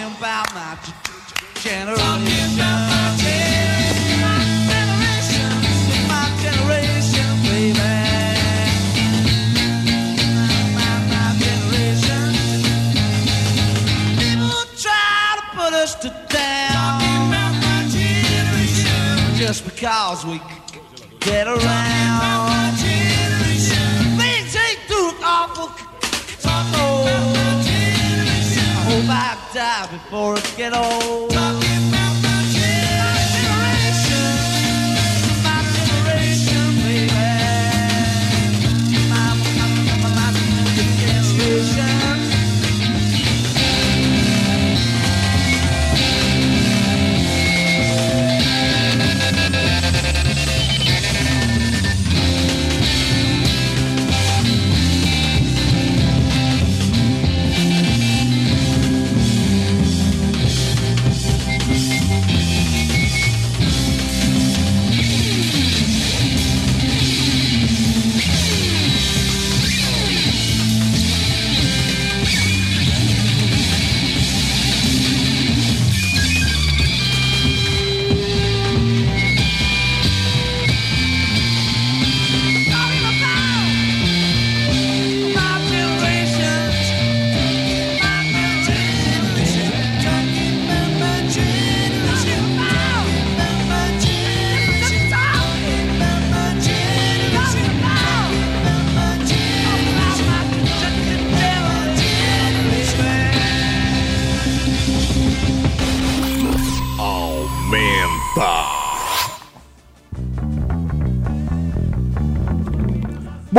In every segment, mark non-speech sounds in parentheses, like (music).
Talking about my generation. Talking about my generation. My generation, us to down just because we get around. Hope I die before I get old.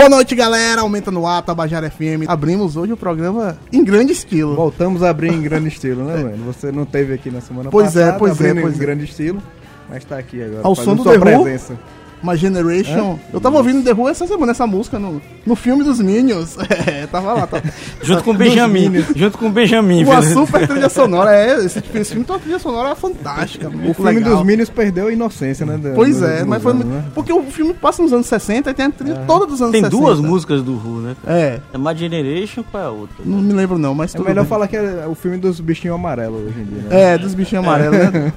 Boa noite, galera. Aumenta no ar, Tabajara FM. Abrimos hoje o programa em grande estilo. Voltamos a abrir em grande estilo, né, mano? Você não teve aqui na semana Pois é, passada, pois é, abrindo pois em é. grande estilo, mas tá aqui agora. Ao fazendo som do sua The Who. My Generation. Eu tava ouvindo The Who essa semana, essa música, no, no filme dos Minions. (laughs) É, tava lá. Tá, Junto com Benjamin. Junto com o Benjamin. Uma super trilha sonora. É, esse, esse filme tem uma trilha sonora fantástica. O filme legal. dos Minions perdeu a inocência, né? da- Pois dos é, mas foi anos, muito. né? Porque o filme passa nos anos 60 e tem a trilha toda dos anos Tem 60. duas músicas do Who, né? É, É My Generation, qual é a outra? não me lembro não, mas É tudo melhor bem. falar que é o filme dos bichinhos amarelos hoje em dia, né? É, dos bichinhos amarelos, né?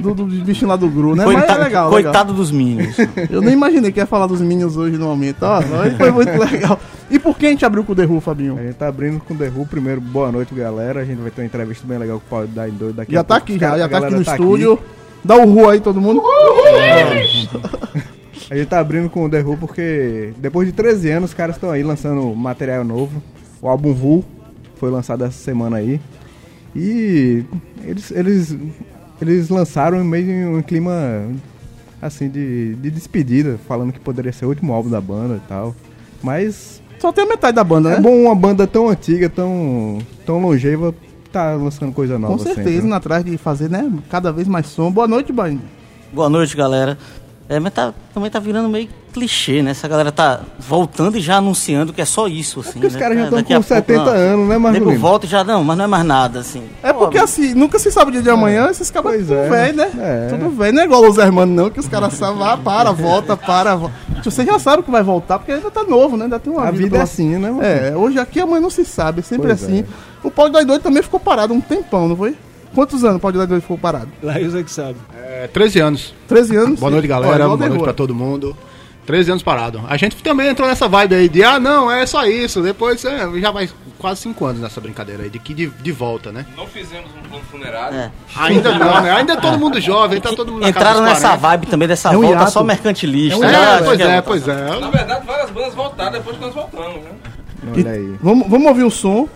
Do, do bichinho lá do Gru, né? Mas é Coitado, legal, legal. coitado dos Minions. (laughs) Eu nem imaginei que ia falar dos Minions hoje no momento. Ó, foi muito legal. E por que a gente abriu com o The Who, Fabinho? A gente tá abrindo com o The Who. Primeiro, boa noite, galera. A gente vai ter uma entrevista bem legal com o Paulo da Doido daqui Já a tá pouco. aqui, já, já tá aqui no estúdio. Dá o Ru aí, todo mundo. (laughs) A gente tá abrindo com o The Who porque depois de 13 anos os caras estão aí lançando material novo. O álbum Who foi lançado essa semana aí. E eles, eles, eles lançaram meio em um clima assim de, de despedida, falando que poderia ser o último álbum da banda e tal. Mas Só tem a metade da banda, né? É bom uma banda tão antiga, tão, tão longeva, tá lançando coisa nova Com certeza, sempre. indo atrás de fazer, né? Cada vez mais som. Boa noite, Bahia. Boa noite, galera. É, mas tá, também tá virando meio clichê, né? Essa galera tá voltando e já anunciando que é só isso, assim. porque os né? caras já É, tão daqui com a pouco, 70 não. anos, né, Nego Marcelino? volta e já, não, mas não é mais nada, assim. É porque assim, nunca se sabe o dia de amanhã, esses caras Pois tudo é. velho, né? É. Tudo velho, não é igual os hermanos não, que os caras sabem, ah, para, volta, para, volta. Você já sabe que vai voltar, porque ainda tá novo, né? Ainda tem uma A vida é pela- assim, né, mano? É, hoje aqui amanhã não se sabe, é sempre Pois assim. é. O Pau de Doido também ficou parado um tempão, não foi? Quantos anos o Pau de Doido ficou parado? Laís é que sabe. É, 13 anos. 13 anos? Boa noite, galera. Boa noite pra todo mundo. 13 anos parado. A gente também entrou nessa vibe aí de, ah, não, é só isso. Depois é, já vai quase 5 anos nessa brincadeira aí, de que de, de volta, né? Não fizemos um plano funerário. É. Ainda (laughs) não, né? Ainda é todo mundo jovem, tá todo mundo na casa Entraram nessa 40. vibe também dessa É um volta hiato. só mercantilista. É um né? É, pois que é, pois Na é. verdade, várias bandas voltaram depois que nós voltamos, né? Olha aí. Vamos, vamos ouvir o som,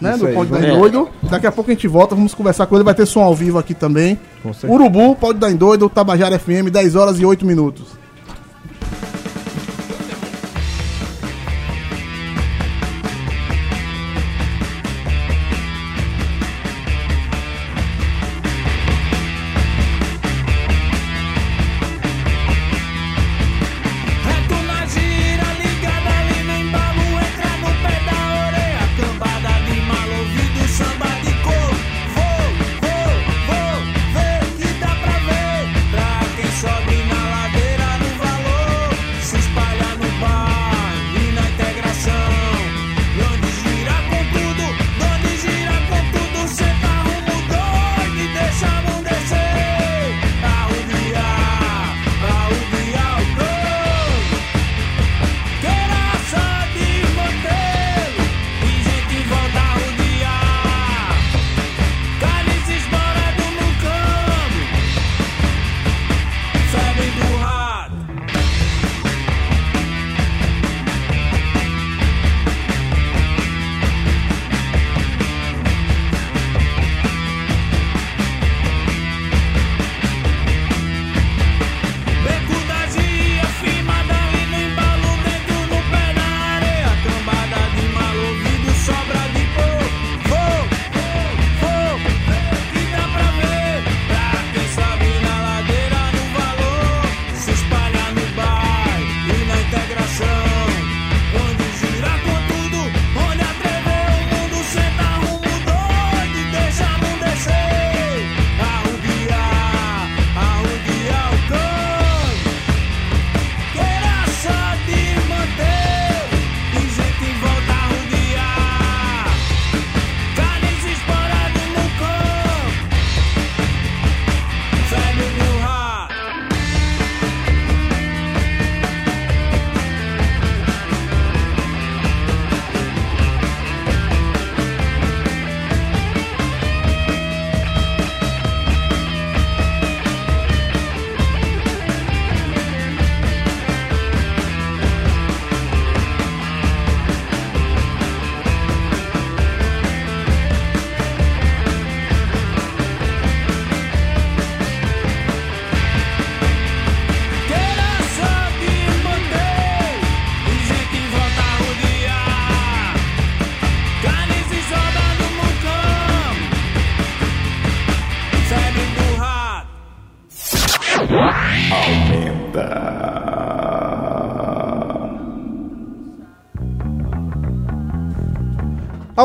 né? Isso do Pode Dar em Doido. Daqui a pouco a gente volta, vamos conversar com ele. Vai ter som ao vivo aqui também. Urubu, Pode Dar em Doido, Tabajara FM, 10 horas e 8 minutos.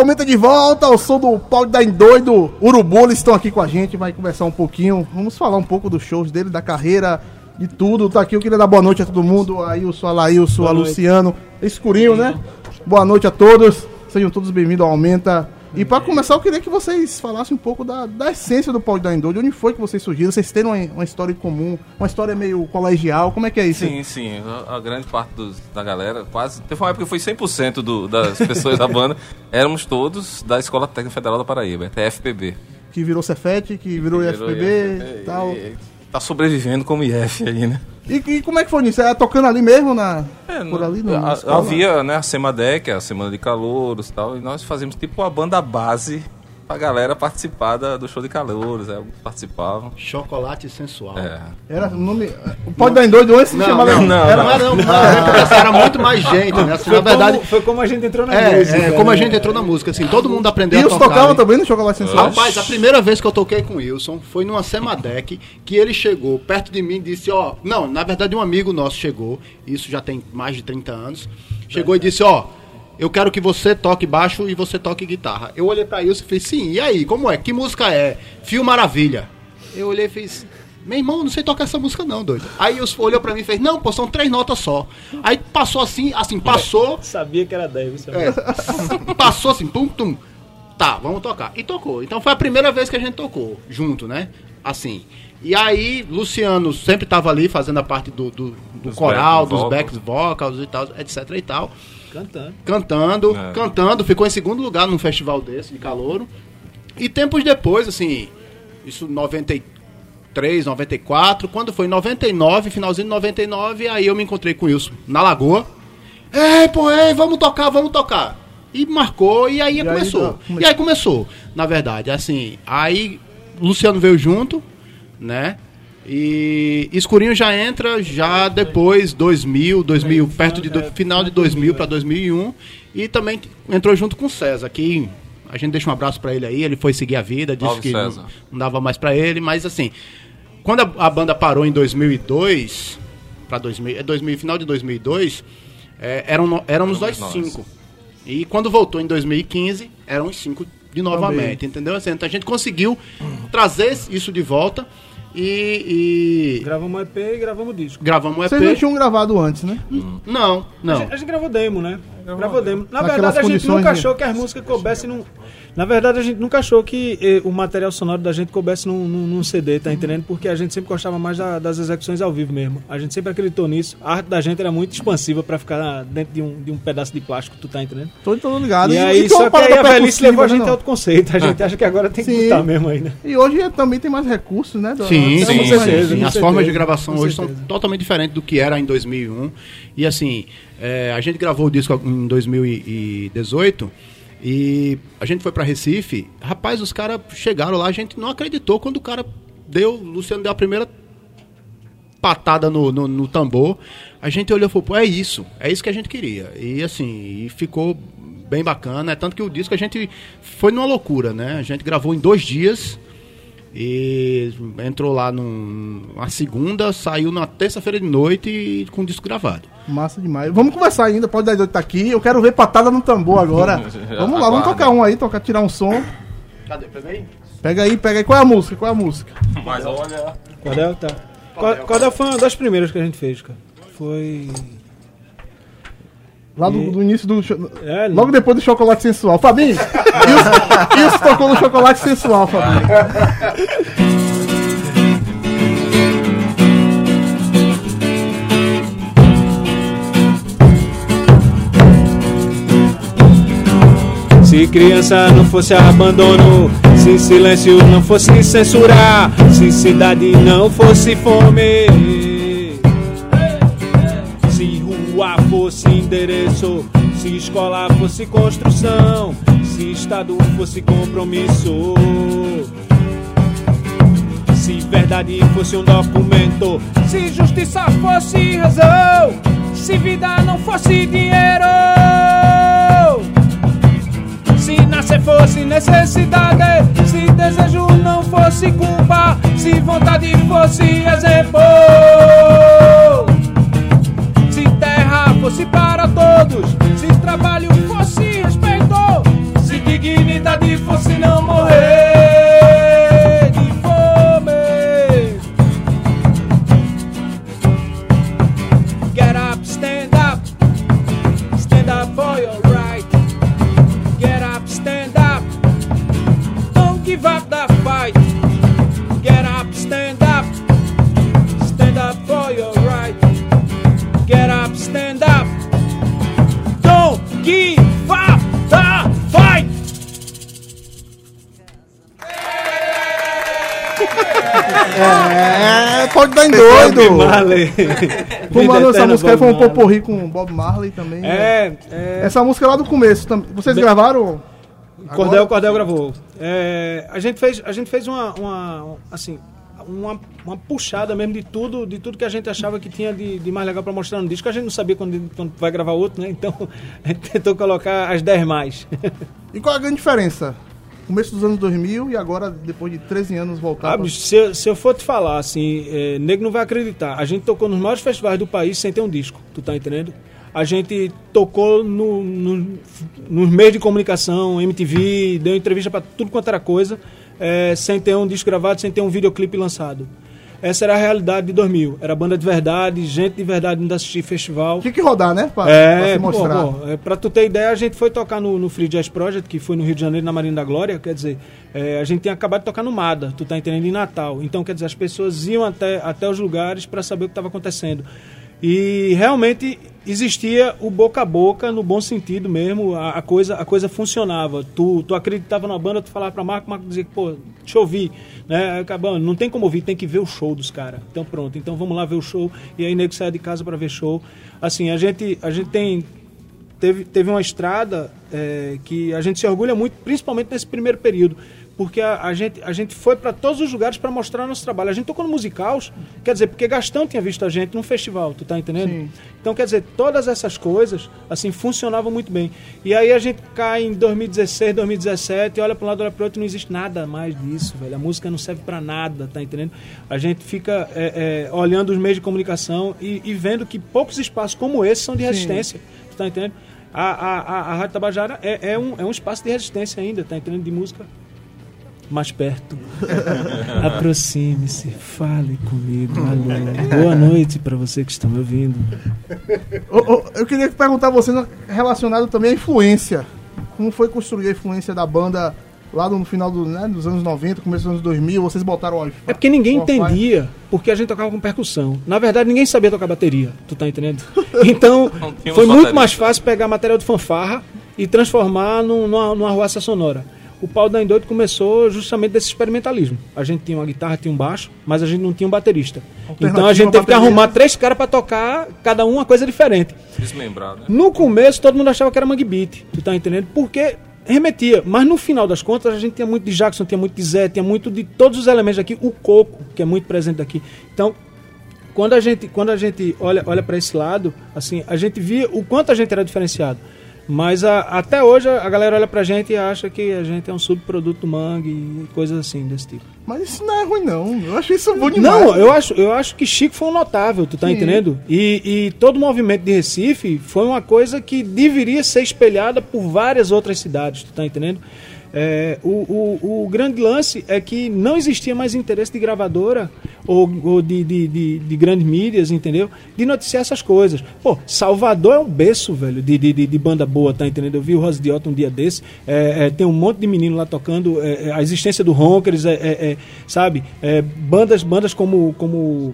Aumenta de volta o som do Pau de Dar em Doido. Urubu, eles estão aqui com a gente, vai conversar um pouquinho. Vamos falar um pouco dos shows dele, da carreira, de tudo. Tá aqui, eu queria dar boa noite a todo mundo. A Ilson, a Laílson, a Luciano. Escurinho, né? Boa noite a todos. Sejam todos bem-vindos ao Aumenta. E para começar, eu queria que vocês falassem um pouco da, da essência do Pau de Dar em Doido. Onde foi que vocês surgiram? Vocês têm uma, uma história em comum, uma história meio colegial. Como é que é isso? Sim, sim. A, grande parte dos- da galera, quase. Teve uma época que foi 100% do, das pessoas da banda. (laughs) Éramos todos da Escola Técnica Federal da Paraíba, TFPB. Que virou Cefet, que virou Virou IFPB e tal. Tá sobrevivendo como IF aí, né? E, e como é que foi nisso? Era tocando ali mesmo na. É, por não- ali na a-? Havia né, a SEMADEC, a Semana de Calouros e tal, e nós fazíamos tipo uma banda base pra galera participar da- do show de calouros. É, participavam. Chocolate sensual. É. Era o nome. Pode dar em doido antes se Não, chamava. não, não, era, não era, (laughs) não, não, era muito mais gente, né? Assim, na verdade, como, foi como a gente entrou na é, música. é, como a né? gente entrou na música, assim, todo mundo aprendeu E a tocar. tocavam né? também no Chocolate Sensual? Rapaz, a primeira vez que eu toquei com o Wilson foi numa Semadec, que ele chegou perto de mim e disse, ó... Não, na verdade um amigo nosso chegou, isso já tem mais de 30 anos, chegou e disse, ó... Eu quero que você toque baixo e você toque guitarra. Eu olhei pra Wilson e fiz, sim, e aí, como é? Que música é? Fio Maravilha. Eu olhei e fiz... Meu irmão, não sei tocar essa música não, doido. Aí Wilson olhou pra mim e fez, não, pô, são três notas só. Aí passou assim, assim, passou... (laughs) Sabia que era 10, você É. Passou assim, pum, tum. Tá, vamos tocar. E tocou. Então foi a primeira vez que a gente tocou, junto, né? Assim. E aí, Luciano sempre tava ali fazendo a parte do, do, do Dos coral, back dos vocals. backs vocals e tal, etc e tal. Cantando. Cantando, É. cantando, ficou em segundo lugar num festival desse, de calouro. E tempos depois, assim, isso 93, 94, quando foi 99, finalzinho de 99, aí eu me encontrei com o Wilson na Lagoa. Ei, pô, ei, vamos tocar, vamos tocar. E marcou, e aí aí começou. come- E aí começou, na verdade, assim, aí Luciano veio junto, né? E Escurinho já entra já depois 2000, 2000, perto de do, final de 2000 para 2001 e também entrou junto com o César, que a gente deixa um abraço para ele aí, ele foi seguir a vida, disse Salve, que não, não dava mais para ele, mas assim, quando a, a banda parou em 2002 para 2000, é 2000, final de 2002, é, eram éramos nós cinco. E quando voltou em 2015, eram os cinco de novamente, entendeu? Assim, então a gente conseguiu trazer isso de volta e, e Gravamos um EP e gravamos o disco. gravamos um EP. Vocês não tinham gravado antes, né? Não, A não. gente, a gente gravou demo, né? Gravou demo. Na Naquelas verdade, a gente nunca de- achou que as músicas coubessem num. Na verdade, a gente nunca achou que eh, o material sonoro da gente coubesse num, num, num CD, tá entendendo? Porque a gente sempre gostava mais da- das execuções ao vivo mesmo. A gente sempre acreditou nisso. A arte da gente era muito expansiva pra ficar dentro de um, de um pedaço de plástico, tu tá entendendo? Tô todo ligado. E, aí, tem uma só que aí a velhice levou a né, gente não? a outro conceito. A gente acha que agora tem que botar mesmo aí, né? E hoje é- também tem mais recursos, né? do- Sim, até sim, sim, As certeza, formas de gravação com hoje certeza. são totalmente diferentes do que era em 2001. E assim, é, a gente gravou o disco em 2018 e a gente foi pra Recife. Rapaz, os caras chegaram lá, a gente não acreditou quando o cara deu, o Luciano deu a primeira patada no, no, no tambor. A gente olhou e falou, é isso, é isso que a gente queria. E assim, e ficou bem bacana. É tanto que o disco a gente foi numa loucura, né? A gente gravou em dois dias. E entrou lá num- numa segunda, saiu na terça-feira de noite e com o disco gravado. Massa demais. Vamos conversar ainda, pode dar doido tá aqui. Eu quero ver patada no tambor agora. (laughs) vamos lá, vamos tocar um aí, tocar, tirar um som. Cadê? Pega aí? Pega aí, pega aí. Qual é a música? Qual é a música? Mas olha. Cordel, tá. Co- Cordel foi uma das primeiras que a gente fez, cara. Foi. Lá do, E- do início do. cho- É, Logo depois do chocolate sensual. Fabinho! Isso, isso tocou no chocolate sensual, Fabinho. Se criança não fosse abandono, se silêncio não fosse censurar, se cidade não fosse fome, endereço, se escola fosse construção, se estado fosse compromisso. Se verdade fosse um documento, se justiça fosse razão, se vida não fosse dinheiro. Se nascer fosse necessidade, se desejo não fosse culpa, se vontade fosse exemplo. Fosse para todos, se trabalho fosse respeito, se dignidade fosse não morrer pode dar em doido. Marley. (laughs) Vamos lá, essa música aí Bob foi um Marley. poporri com o Bob Marley também. né? É, é. Essa música é lá do começo. tam- Vocês Bem- gravaram? Cordel, Agora- Cordel gravou. É, a gente fez, a gente fez uma, uma assim, uma, uma puxada mesmo de tudo, de tudo que a gente achava que tinha de, de mais legal para mostrar no disco. A gente não sabia quando, quando vai gravar outro, né? Então (laughs) a gente tentou colocar as 10 mais. E qual a grande diferença? Começo dos anos 2000 e agora, depois de 13 anos, voltar Ah, pra- se, eu- se eu for te falar, assim, é, nego não vai acreditar. A gente tocou nos maiores festivais do país sem ter um disco, tu tá entendendo? A gente tocou no, no- nos meios de comunicação, MTV, deu entrevista pra tudo quanto era coisa, é, sem ter um disco gravado, sem ter um videoclipe lançado. Essa era a realidade de 2000. Era banda de verdade, gente de verdade indo assistir festival. Tinha que rodar, né? Pra, pra É, se pô, mostrar. pô, é, pra tu ter ideia, a gente foi tocar no, no Free Jazz Project, que foi no Rio de Janeiro, na Marina da Glória, quer dizer, é, a gente tinha acabado de tocar no MADA, tu tá entendendo, em Natal. Então, quer dizer, as pessoas iam até, até os lugares para saber o que estava acontecendo. E realmente existia o boca a boca, no bom sentido mesmo, a, a coisa, a coisa funcionava. Tu, tu acreditava na banda, tu falava pra Marco, Marco dizia, pô, deixa eu ouvir. Né? Acabando, não tem como ouvir, tem que ver o show dos caras. Então pronto, então vamos lá ver o show. E aí nego sai de casa para ver show. Assim, a gente, a gente tem teve, teve uma estrada é, que a gente se orgulha muito, principalmente nesse primeiro período, porque a, a gente, a gente foi para todos os lugares para mostrar nosso trabalho. A gente tocou no Musicaus, quer dizer, porque Gastão tinha visto a gente num festival, tu tá entendendo? Sim. Então, quer dizer, todas essas coisas, assim, funcionavam muito bem. E aí a gente cai em 2016, 2017, olha para um lado, olha para outro, não existe nada mais disso, velho. A música não serve para nada, tá entendendo? A gente fica é, é, olhando os meios de comunicação e, e vendo que poucos espaços como esse são de resistência, tu tá entendendo? A, a, a, a Rádio Tabajara é, é, um, é um espaço de resistência ainda, tá entendendo? De música mais perto. (laughs) Aproxime-se, fale comigo. Alô. Boa noite para você que está me ouvindo. Ô, ô, eu queria perguntar a você no- relacionado também à influência. Como foi construir a influência da banda lá no final do, né, dos anos 90, começo dos anos 2000? Vocês botaram o É porque ninguém entendia porque a gente tocava com percussão. Na verdade, ninguém sabia tocar bateria, tu tá entendendo? (laughs) Então, foi muito mais fácil pegar material de fanfarra e transformar num- numa, numa arruaça sonora. O Pau da Endoido começou justamente desse experimentalismo. A gente tinha uma guitarra, tinha um baixo, mas a gente não tinha um baterista. Então a gente teve que bateria. arrumar três caras para tocar, cada um uma coisa diferente. Desmembrado, né? No começo todo mundo achava que era Mangue Beat, tu tá entendendo? Porque remetia, mas no final das contas a gente tinha muito de Jackson, tinha muito de Zé, tinha muito de todos os elementos aqui, o coco, que é muito presente aqui. Então, quando a gente, quando a gente olha, olha para esse lado, assim, a gente via o quanto a gente era diferenciado. Mas a- até hoje a galera olha pra gente e acha que a gente é um subproduto do Mangue e coisas assim desse tipo. Mas isso não é ruim, não. Eu acho isso bom demais. Não, eu acho, eu acho que Chico foi um notável, tu tá Sim. entendendo? E, e todo o movimento de Recife foi uma coisa que deveria ser espelhada por várias outras cidades, tu tá entendendo? É, o, o, o grande lance é que não existia mais interesse de gravadora ou, ou de, de, de, de grandes mídias, entendeu? De noticiar essas coisas. Pô, Salvador é um berço, velho, de, de, de, de banda boa, tá entendendo? Eu vi o Rose Diota um dia desse, é, é, tem um monte de menino lá tocando, é, é, a existência do Ronkers, é, sabe? Bandas, bandas como. como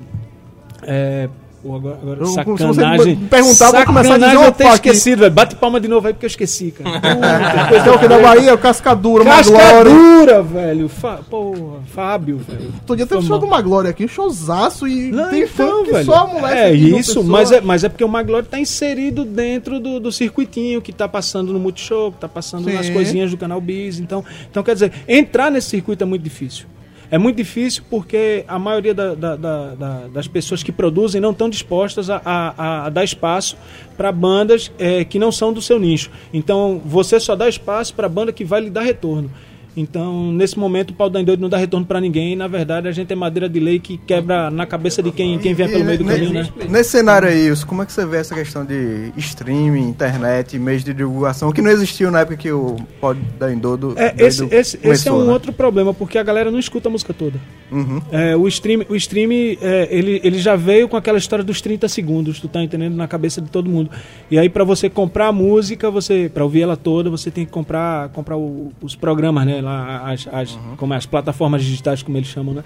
é, pô, agora, agora se você sacanagem. me perguntar, eu vou começar a dizer Sacanagem eu aqui. esquecido, velho. Bate palma de novo aí porque eu esqueci, cara. (laughs) Depois tem o que da Bahia, o Cascadura, Maglória. Cascadura, velho. Fa Porra, Fábio, velho. Outro dia teve show do Maglória aqui, um showzaço e Não, tem então, velho. só moleque. É isso, mas é, mas é porque o Maglore tá inserido dentro do, do circuitinho que tá passando no Multishow, que tá passando Sim. nas coisinhas do canal Bis. Então, então, quer dizer, entrar nesse circuito é muito difícil. É muito difícil porque a maioria da- da- da- da- das pessoas que produzem não estão dispostas a, a- a dar espaço para bandas eh, que não são do seu nicho. Então, você só dá espaço para banda que vai lhe dar retorno. Então, nesse momento, o pau da não dá retorno para ninguém. Na verdade, a gente é madeira de lei que quebra na cabeça de quem, quem vier pelo meio do caminho, né? Nesse cenário aí, Wilson, como é que você vê essa questão de streaming, internet, meios de divulgação, que não existiu na época que o Pod da É, esse, esse, esse é um né? outro problema, porque a galera não escuta a música toda. Uhum. É, o stream, o stream é, ele, ele já veio com aquela história dos 30 segundos, tu tá entendendo? Na cabeça de todo mundo. E aí, pra você comprar a música, você para ouvir ela toda, você tem que comprar, comprar o- os programas, né? Lá, as, as, como é, as plataformas digitais, como eles chamam, né?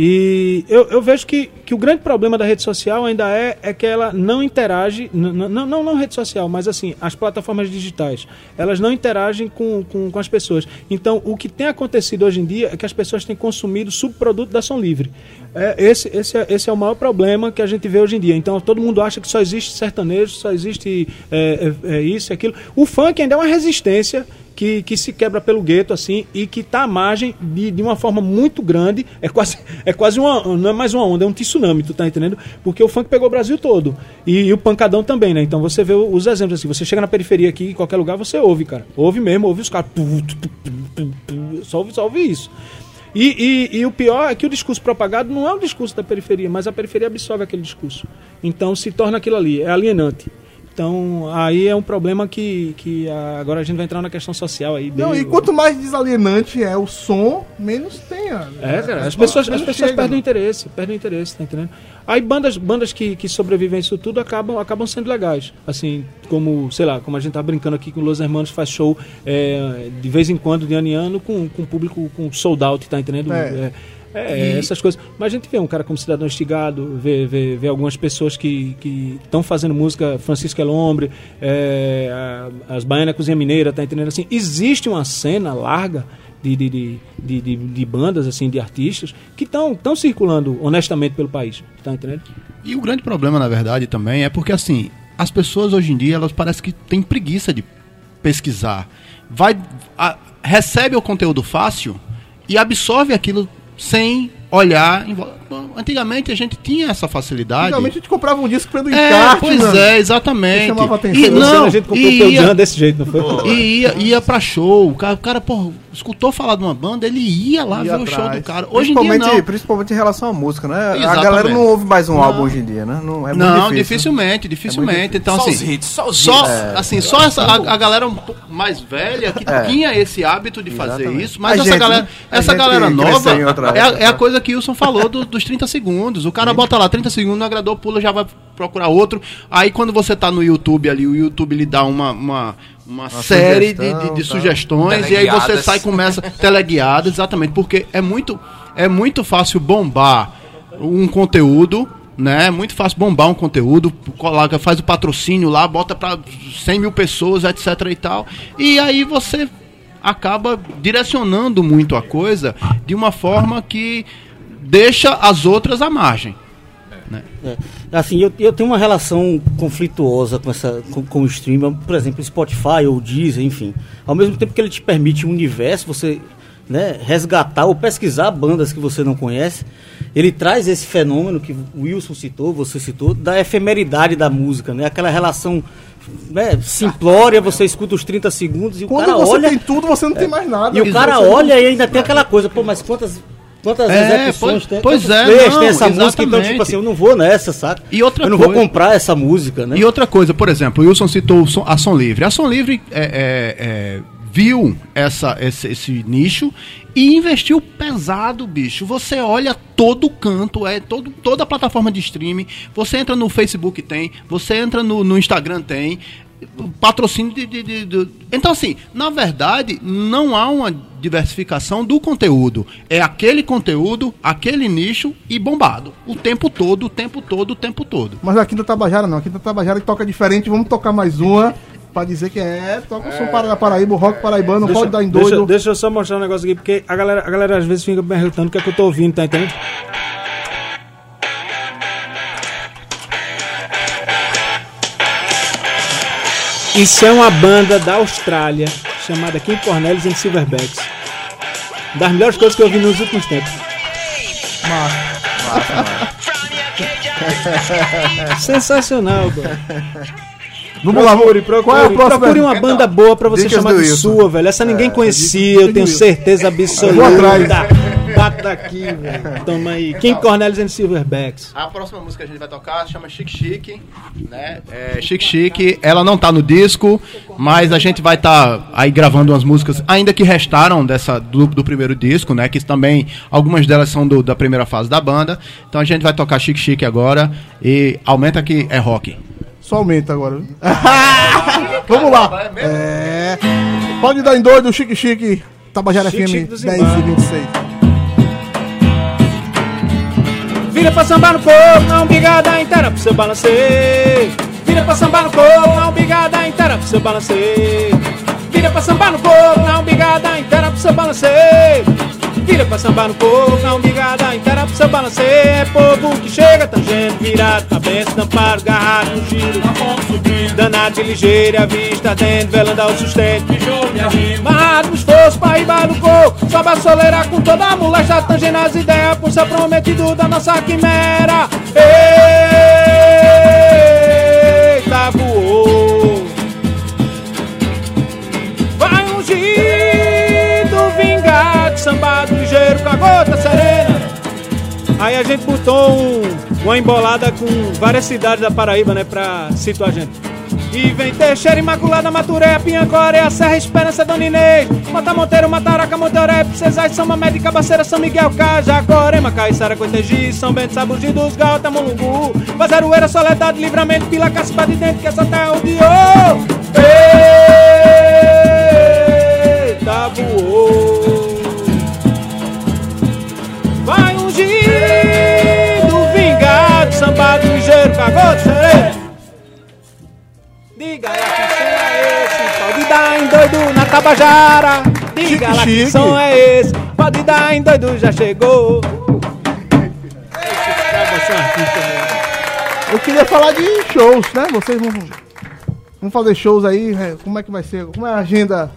E eu, eu vejo que, que o grande problema da rede social ainda é, é que ela não interage, não, não, não rede social, mas assim, as plataformas digitais, elas não interagem com, com, com as pessoas. Então, o que tem acontecido hoje em dia é que as pessoas têm consumido subproduto da som livre. É, esse, esse, é, esse é o maior problema que a gente vê hoje em dia. Então, todo mundo acha que só existe sertanejo, só existe é, é, é isso e aquilo. O funk ainda é uma resistência que, que se quebra pelo gueto, assim, e que tá à margem de, de uma forma muito grande. É quase, é quase uma. Não é mais uma onda, é um tsunami, tu tá entendendo? Porque o funk pegou o Brasil todo. E, e o pancadão também, né? Então você vê os exemplos assim. Você chega na periferia aqui, em qualquer lugar, você ouve, cara. Ouve mesmo, ouve os caras. Só ouve, só ouve isso. E, e, e o pior é que o discurso propagado não é o discurso da periferia, mas a periferia absorve aquele discurso. Então se torna aquilo ali, é alienante. Então aí é um problema que, que agora a gente vai entrar na questão social aí. Não, e quanto mais desalienante é o som, menos tem. a- É, cara, as pessoas, as pessoas chega, perdem o interesse, perdem o interesse, tá entendendo? Aí bandas, bandas que, que sobrevivem a isso tudo acabam, acabam sendo legais. Assim, como, sei lá, como a gente tá brincando aqui com Los Hermanos faz show é, de vez em quando, de ano em ano, com, com público com sold out, tá entendendo? É. É, é, essas coisas. Mas a gente vê um cara como Cidadão Estigado, vê, vê, vê algumas pessoas que estão fazendo música, Francisco Elombre, é, a- as Baianas Cozinha Mineira, tá entendendo? Assim, existe uma cena larga de, de, de, de, de- de bandas, assim, de artistas, que estão circulando honestamente pelo país, tá entendendo? E o grande problema, na verdade, também é porque assim, as pessoas hoje em dia, elas parecem que têm preguiça de pesquisar. Vai a- recebe o conteúdo fácil e absorve aquilo sem olhar. Antigamente a gente tinha essa facilidade. Antigamente a gente comprava um disco pelo É, encarte. pois mano. é, exatamente. Chamava atenção. E, não, a gente comprou e o teu ia- desse jeito, não foi? e ia, ia pra show. O cara, o cara, pô, escutou falar de uma banda, ele ia lá Ia ver o show atrás. do cara. Hoje em dia principalmente, não. principalmente em relação à música, né? A Exatamente. galera não ouve mais um Não. álbum hoje em dia, né? Não, é muito não, difícil. dificilmente, dificilmente. Então, Só assim, os hits, só os só, hits. assim, só essa, a, a galera um pouco mais velha que É. tinha esse hábito de fazer Exatamente. isso, mas A essa gente, galera, né? A essa galera nova é, a- é a coisa que o Wilson falou do- dos 30 segundos. O cara bota lá 30 segundos, não agradou, pula, já vai procurar outro. Aí quando você tá no YouTube ali, o YouTube lhe dá uma, uma, uma, série de, sugestão, de, de tá. sugestões, e aí você sai e começa teleguiado, exatamente, porque é muito, é muito fácil bombar um conteúdo, né? É muito fácil bombar um conteúdo, coloca, faz o patrocínio lá, bota para 100 mil pessoas, etc e tal. E aí você acaba direcionando muito a coisa de uma forma que deixa as outras à margem. É. Assim, eu, eu tenho uma relação conflituosa com, essa, com, com o streaming, por exemplo, Spotify ou Deezer, enfim. Ao mesmo tempo que ele te permite um universo, você né, resgatar ou pesquisar bandas que você não conhece, ele traz esse fenômeno que o Wilson citou, você citou, da efemeridade da música, né? Aquela relação né, simplória, você escuta os 30 segundos e o Quando cara você olha... tem tudo, você não tem mais nada. E o cara olha e ainda tem aquela coisa, pô, mas quantas, quantas É, execuções pois- tem? pois é, players não, tem essa música? Então, exatamente. tipo assim, eu não vou nessa, saca? E outra eu não coisa- vou comprar essa música, né? E outra coisa, por exemplo, o Wilson citou a Som Livre. A Som Livre é, é, é, viu essa, esse, esse nicho e investiu pesado, bicho. Você olha todo canto, é todo, toda a plataforma de streaming. Você entra no Facebook, tem. Você entra no, no Instagram, tem. Patrocínio de, de- de- de- Então, assim, na verdade, não há uma diversificação do conteúdo. É aquele conteúdo, aquele nicho e bombado. O tempo todo, o tempo todo, o tempo todo. Mas aqui da Tabajara não, aqui da Tabajara toca diferente. Vamos tocar mais uma pra dizer que é. Toca o som para da Paraíba, o rock paraibano, não pode dar em deixa, doido. deixa eu só mostrar um negócio aqui, porque a galera, a galera às vezes fica perguntando o que é que eu tô ouvindo, tá entendendo? Isso é uma banda da Austrália chamada Kim Cornelis and Silverbacks. Das melhores coisas que eu ouvi nos últimos tempos. Sensacional, cara. Vamos lá, Procure, Qual é a próxima? procure uma banda boa pra você Dicas chamar de Wilson. sua, velho. Essa ninguém conhecia, eu tenho certeza absoluta. Vou atrás. Bata aqui, velho. Toma aí. Kim Cornelis and Silverbacks. A próxima música que a gente vai tocar chama Chique Chique, né? É, Chique Chique, ela não tá no disco, mas a gente vai estar aí gravando umas músicas ainda que restaram dessa do, do primeiro disco, né? Que também algumas delas são do- da primeira fase da banda. Então a gente vai tocar Chique Chique agora e aumenta que é rock. Só aumenta agora. (laughs) Vamos lá. É. Pode dar em doido, chique chique. Tabajara FM chique do 10 e Zimbábue. 26. Vira pra sambar no corpo, na umbigada inteira pro seu balanceio. Vira pra sambar no corpo, na umbigada inteira pro seu balanceio. Vira pra sambar no corpo, na umbigada inteira pro seu balanceio. Vira pra sambar no corpo, na umbigada inteira pro seu balanceio. É povo que chega tangendo, virado, cabeça, tampado, garrado no giro. Danado leve, ligeira, vista dentro, velando ao sustento. Marrado no esforço, pra ribar no coco. Sobe a soleira com toda a molesta, tangendo as ideias, por ser prometido da nossa quimera. Eita, voou. Vai ungido, vingado, com a gota serena. Aí a gente botou um- uma embolada com várias cidades da Paraíba, né, pra situar a gente. E vem Teixeira, Imaculada, Maturé, Pinhancoré, Serra Esperança, Dona Inês, Mata Monteiro, Mataraca, Monteuré, Cesar, São Mamede, Cabaceira, São Miguel, Cajacorema, Caiçara, Coitegi, São Bento, Sabugi dos Galta, Mulungu, Vazarueira, Soledade, Livramento, Pila, Cacipa de Dentro, que essa terra odiou. Eita, voou. Vai ungido, vingado, sambado, ligeiro, cagou de. Diga lá que som é esse, pode dar em doido na Tabajara. Diga lá que chique. som é esse, pode dar em doido, já chegou. Eu queria falar de shows, né? Vocês vão, vão fazer shows aí. é, Como é que vai ser? Como é a agenda?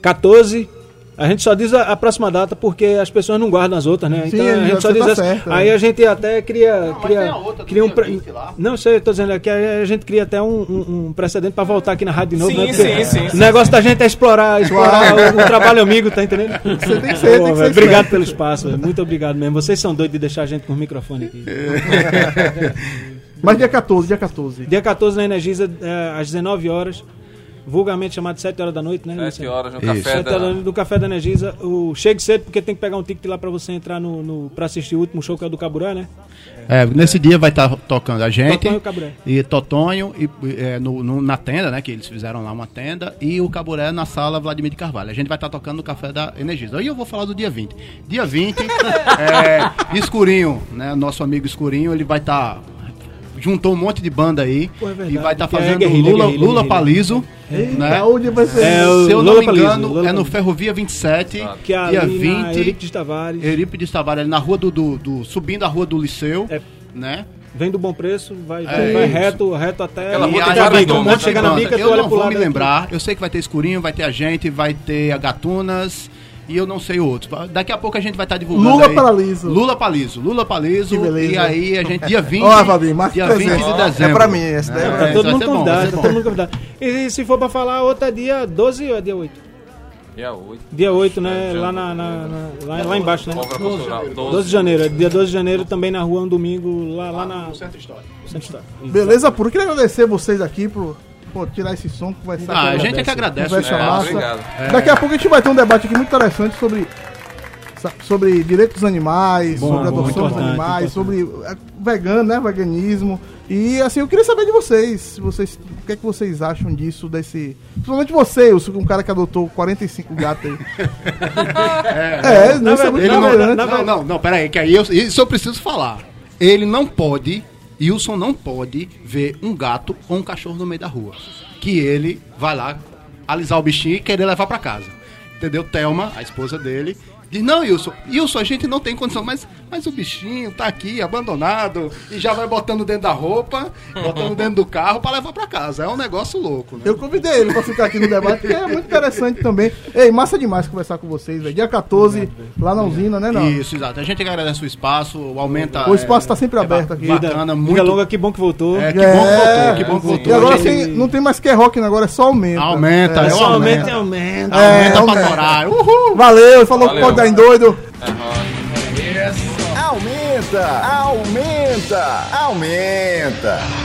14. A gente só diz a, a próxima data porque as pessoas não guardam as outras, né? Sim, Então a gente só diz tá essa. certo, Aí é. a gente até cria. cria, tem a outra cria um pre- 20 lá. Não sei, eu tô dizendo aqui, a gente cria até um, um- um precedente pra voltar aqui na rádio de novo, Sim, né? Sim, sim, O sim. negócio da gente é explorar, explorar o, o trabalho amigo, tá entendendo? Você tem que ser, tem que ser obrigado esperto. pelo espaço, muito obrigado mesmo. Vocês são doidos de deixar a gente com o microfone aqui. (laughs) Mas dia 14, dia 14. Dia 14 na Energisa, é, às 19 horas, vulgarmente chamado 7 horas da noite, né? 7 Luciano? horas no Isso. café Sete horas da... do Café da Energisa. O, chegue cedo porque tem que pegar um ticket lá pra você entrar no, no, pra assistir o último show que é o do Caburé, né? É, nesse dia vai estar tocando a gente. Totonho e Caburé. E Totonho e, é, no, no- na tenda, né? Que eles fizeram lá uma tenda. E o Caburé na sala Vladimir de Carvalho. A gente vai estar tocando no Café da Energisa. Aí eu vou falar do dia 20. Dia 20, (laughs) é, Escurinho, né? Nosso amigo Escurinho, ele vai estar. Juntou um monte de banda aí. Pô, é e vai estar é fazendo guerrilha, Lula, Lula guerrilha. Paliso. Eita, Né? onde vai ser? É, o Se eu Lula não me Paliso, engano, Lula é no. Ferrovia 27, Que é dia ali 20. na Eurípides Tavares. Eurípides Tavares, ali na rua do, do, do- subindo a rua do Liceu, É. né? Vem do bom preço, vai, É vai, reto, reto até. E tem vai vários ter um nomes, monte né? de chega na tu Eu olha não vou me lembrar. Eu sei que vai ter escurinho, vai ter a gente, vai ter a Gatunas e eu não sei outros. Daqui a pouco a gente vai estar divulgando. Lula aí. Lula Paliso. Lula Paliso. Que beleza. E aí a gente, dia (laughs) 20. Ó, Valdir, marca dia presente. 20 de dezembro. é pra mim, essa daí é pra Tá isso todo vai mundo convidado, tá todo mundo convidado. E se for pra falar, outra dia 12 ou é dia 8? Dia 8. Dia 8, né? Lá, na, na- na- lá, lá embaixo, né? Obra cultural. 12 de janeiro. é Dia 12 de janeiro também na rua, um domingo, lá, lá na. Centro Histórico. Centro Histórico. Beleza, puro. Queria agradecer vocês aqui por, por tirar esse som, conversar Ah, com a gente é que agradece. Conversa né? massa. obrigado. Daqui a pouco a gente vai ter um debate aqui muito interessante sobre sobre direitos dos animais, Bom, sobre bom, adoção dos importante, animais, sobre é, vegano, né, veganismo. E assim, eu queria saber de vocês, se vocês, o que é que vocês acham disso desse, principalmente você, eu sou um cara que adotou 45 gatos aí. (laughs) é, não, isso é muito Ele não, não, não, não, peraí, que aí eu, isso eu preciso falar. Ele não pode, Wilson não pode ver um gato ou um cachorro no meio da rua. Que ele vai lá alisar o bichinho e querer levar pra casa. Entendeu? Thelma, a esposa dele, diz: Não, Wilson, Wilson, a gente não tem condição, mas, mas o bichinho tá aqui, abandonado, e já vai botando dentro da roupa, botando dentro do carro pra levar pra casa. É um negócio louco, né? Eu convidei ele pra ficar aqui no debate, que é muito interessante também. Ei, massa demais conversar com vocês, velho. Dia 14, lá na usina, né, não? Isso, exato. A gente agradece o espaço, aumenta. O espaço é, tá sempre é aberto aqui. Bacana, muito. longa, que bom que voltou. É, que bom que voltou, que bom que E voltou. agora A gente- assim, não tem mais que é rock, né? agora é só aumenta. Aumenta, é, é, Só aumenta. aumenta, aumenta. É, Aumenta pra aumenta. torar. Uhul! Valeu, falou que Valeu. pode dar em doido. Aumenta, aumenta, aumenta.